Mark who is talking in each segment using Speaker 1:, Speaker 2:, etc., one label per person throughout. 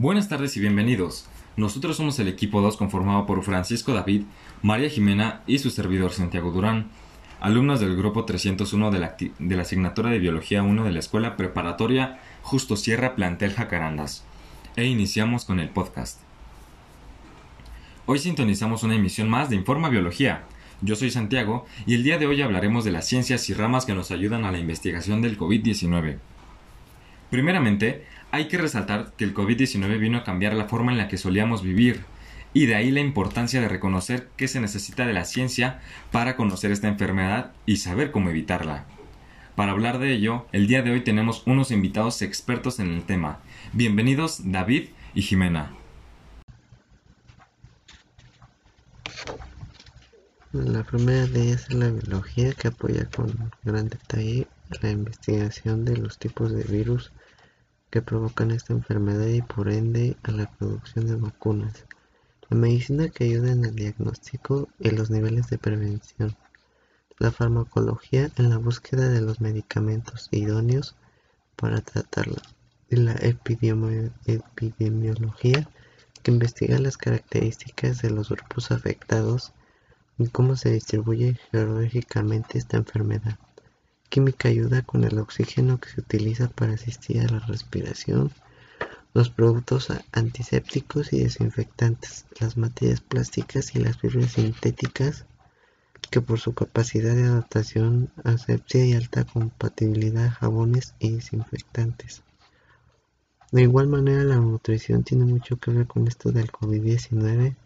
Speaker 1: Buenas tardes y bienvenidos. Nosotros somos el equipo 2 conformado por Francisco David, María Jimena y su servidor Santiago Durán, alumnos del grupo 301 de la, de la asignatura de Biología 1 de la Escuela Preparatoria Justo Sierra Plantel Jacarandas. E iniciamos con el podcast. Hoy sintonizamos una emisión más de Informa Biología. Yo soy Santiago y el día de hoy hablaremos de las ciencias y ramas que nos ayudan a la investigación del COVID-19. Primeramente, hay que resaltar que el COVID-19 vino a cambiar la forma en la que solíamos vivir, y de ahí la importancia de reconocer que se necesita de la ciencia para conocer esta enfermedad y saber cómo evitarla. Para hablar de ello, el día de hoy tenemos unos invitados expertos en el tema. Bienvenidos David y Jimena.
Speaker 2: La primera de ellas es la biología que apoya con gran detalle la investigación de los tipos de virus que provocan esta enfermedad y por ende a la producción de vacunas. La medicina que ayuda en el diagnóstico y los niveles de prevención. La farmacología en la búsqueda de los medicamentos idóneos para tratarla. Y la epidemiología que investiga las características de los grupos afectados y cómo se distribuye geológicamente esta enfermedad. Química ayuda con el oxígeno que se utiliza para asistir a la respiración, los productos antisépticos y desinfectantes, las materias plásticas y las fibras sintéticas que por su capacidad de adaptación, asepsia y alta compatibilidad a jabones y desinfectantes. De igual manera, la nutrición tiene mucho que ver con esto del COVID-19.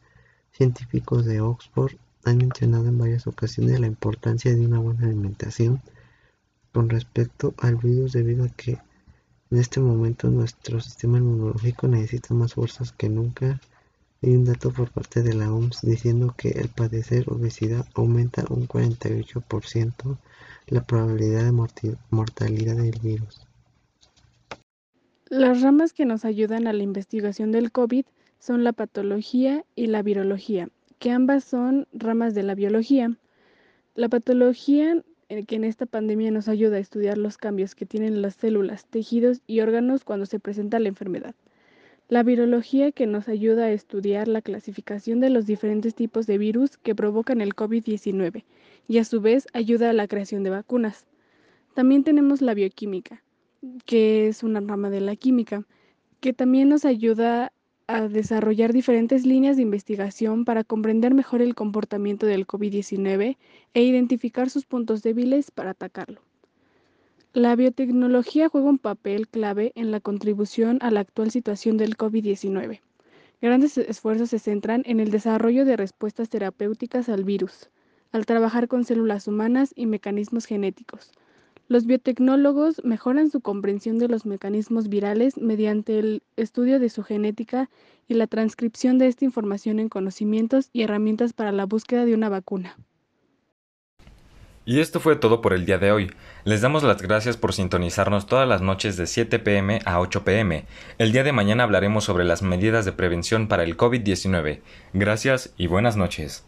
Speaker 2: Científicos de Oxford han mencionado en varias ocasiones la importancia de una buena alimentación con respecto al virus debido a que en este momento nuestro sistema inmunológico necesita más fuerzas que nunca. Hay un dato por parte de la OMS diciendo que el padecer obesidad aumenta un 48% la probabilidad de mortalidad del virus.
Speaker 3: Las ramas que nos ayudan a la investigación del COVID son la patología y la virología, que ambas son ramas de la biología. La patología que en esta pandemia nos ayuda a estudiar los cambios que tienen las células, tejidos y órganos cuando se presenta la enfermedad. La virología que nos ayuda a estudiar la clasificación de los diferentes tipos de virus que provocan el COVID-19 y a su vez ayuda a la creación de vacunas. También tenemos la bioquímica, que es una rama de la química, que también nos ayuda a desarrollar diferentes líneas de investigación para comprender mejor el comportamiento del COVID-19 e identificar sus puntos débiles para atacarlo. La biotecnología juega un papel clave en la contribución a la actual situación del COVID-19. Grandes esfuerzos se centran en el desarrollo de respuestas terapéuticas al virus, al trabajar con células humanas y mecanismos genéticos, los biotecnólogos mejoran su comprensión de los mecanismos virales mediante el estudio de su genética y la transcripción de esta información en conocimientos y herramientas para la búsqueda de una vacuna.
Speaker 1: Y esto fue todo por el día de hoy. Les damos las gracias por sintonizarnos todas las noches de 7 pm a 8 pm. El día de mañana hablaremos sobre las medidas de prevención para el COVID-19. Gracias y buenas noches.